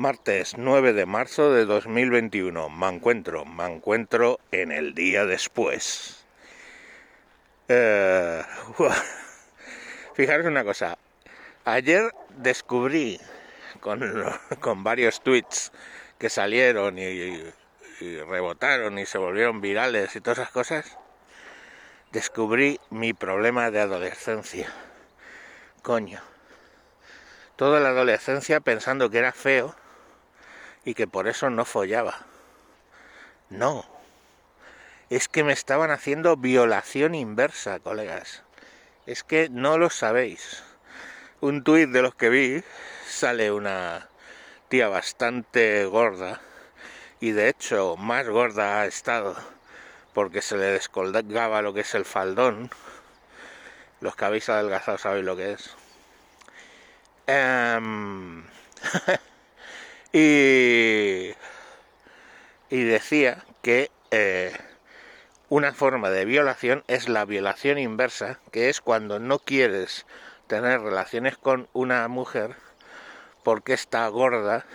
Martes 9 de marzo de 2021. Me encuentro, me encuentro en el día después. Eh, fijaros una cosa. Ayer descubrí con, con varios tweets que salieron y, y rebotaron y se volvieron virales y todas esas cosas, descubrí mi problema de adolescencia. Coño. Toda la adolescencia pensando que era feo y que por eso no follaba. No. Es que me estaban haciendo violación inversa, colegas. Es que no lo sabéis. Un tuit de los que vi sale una tía bastante gorda y de hecho más gorda ha estado porque se le descolgaba lo que es el faldón. Los que habéis adelgazado sabéis lo que es. Um... Y, decía que eh, una forma de violación es la violación inversa, que es cuando no quieres tener relaciones con una mujer porque está gorda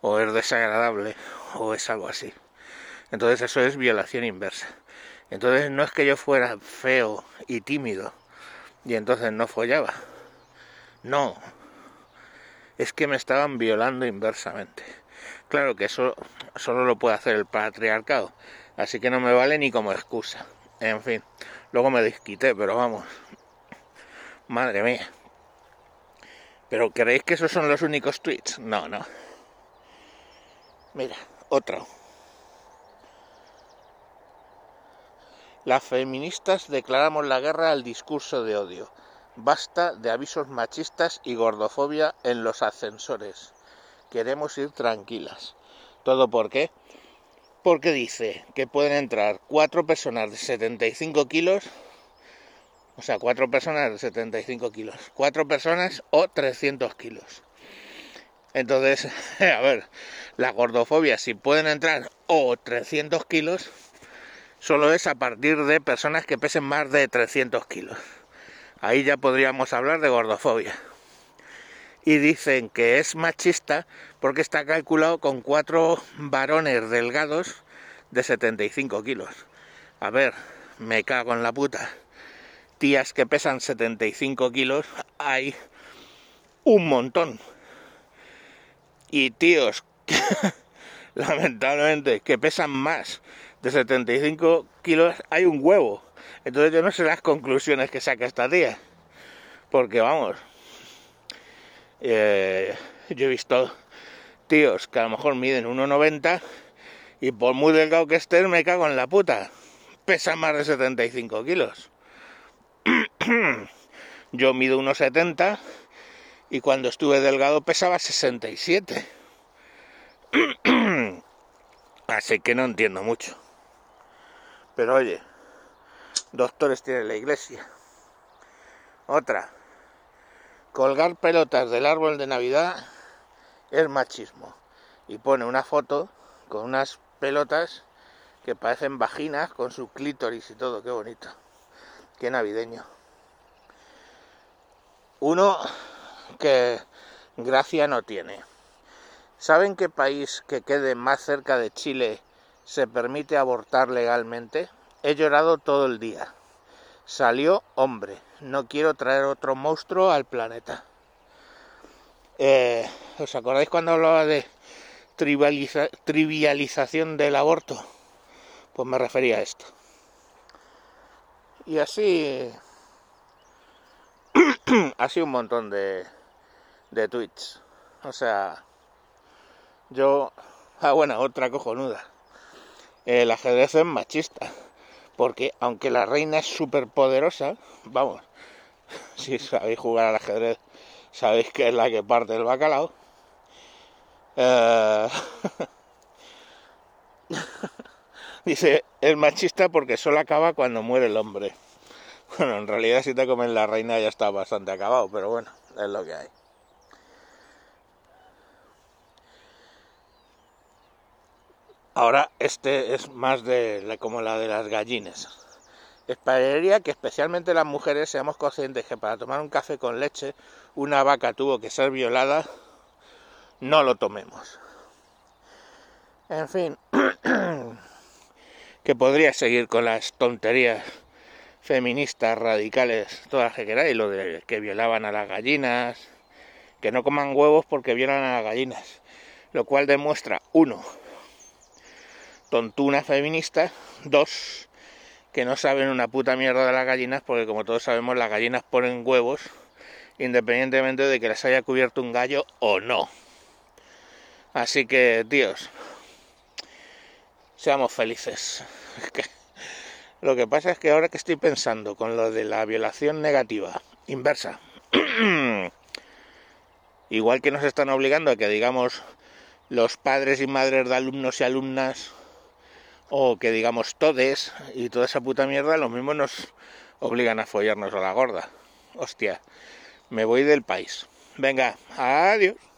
o es desagradable o es algo así. Entonces eso es violación inversa. Entonces no es que yo fuera feo y tímido y entonces no follaba. No, es que me estaban violando inversamente. Claro que eso solo lo puede hacer el patriarcado, así que no me vale ni como excusa. En fin, luego me desquité, pero vamos, madre mía. ¿Pero creéis que esos son los únicos tweets? No, no. Mira, otro. Las feministas declaramos la guerra al discurso de odio. Basta de avisos machistas y gordofobia en los ascensores. Queremos ir tranquilas. ¿Todo por qué? Porque dice que pueden entrar cuatro personas de 75 kilos, o sea, cuatro personas de 75 kilos, cuatro personas o 300 kilos. Entonces, a ver, la gordofobia, si pueden entrar o 300 kilos, solo es a partir de personas que pesen más de 300 kilos. Ahí ya podríamos hablar de gordofobia. Y dicen que es machista porque está calculado con cuatro varones delgados de 75 kilos. A ver, me cago en la puta. Tías que pesan 75 kilos hay un montón. Y tíos, lamentablemente, que pesan más de 75 kilos hay un huevo. Entonces yo no sé las conclusiones que saca esta tía. Porque vamos, eh, yo he visto tíos que a lo mejor miden 1,90 y por muy delgado que estén me cago en la puta. Pesan más de 75 kilos. yo mido 1,70 y cuando estuve delgado pesaba 67. Así que no entiendo mucho. Pero oye, doctores tiene la iglesia. Otra, colgar pelotas del árbol de Navidad es machismo. Y pone una foto con unas pelotas que parecen vaginas con su clítoris y todo, qué bonito. Qué navideño. Uno que gracia no tiene. ¿Saben qué país que quede más cerca de Chile se permite abortar legalmente? He llorado todo el día. Salió hombre. No quiero traer otro monstruo al planeta. Eh, ¿Os acordáis cuando hablaba de trivialización del aborto? Pues me refería a esto. Y así... así un montón de, de tweets. O sea, yo... Ah, bueno, otra cojonuda. El ajedrez es machista porque aunque la reina es súper poderosa, vamos, si sabéis jugar al ajedrez, sabéis que es la que parte el bacalao. Eh, dice, es machista porque solo acaba cuando muere el hombre. Bueno, en realidad si te comen la reina ya está bastante acabado, pero bueno, es lo que hay. Ahora este es más de como la de las gallinas. Esperaría que especialmente las mujeres seamos conscientes que para tomar un café con leche una vaca tuvo que ser violada no lo tomemos. En fin, que podría seguir con las tonterías feministas radicales, todas que queráis, lo de que violaban a las gallinas, que no coman huevos porque violan a las gallinas, lo cual demuestra, uno, tontuna feminista, dos, que no saben una puta mierda de las gallinas, porque como todos sabemos, las gallinas ponen huevos independientemente de que les haya cubierto un gallo o no. Así que, tíos, seamos felices. Lo que pasa es que ahora que estoy pensando con lo de la violación negativa, inversa, igual que nos están obligando a que digamos los padres y madres de alumnos y alumnas, o que digamos todes y toda esa puta mierda, lo mismo nos obligan a follarnos a la gorda. Hostia, me voy del país. Venga, adiós.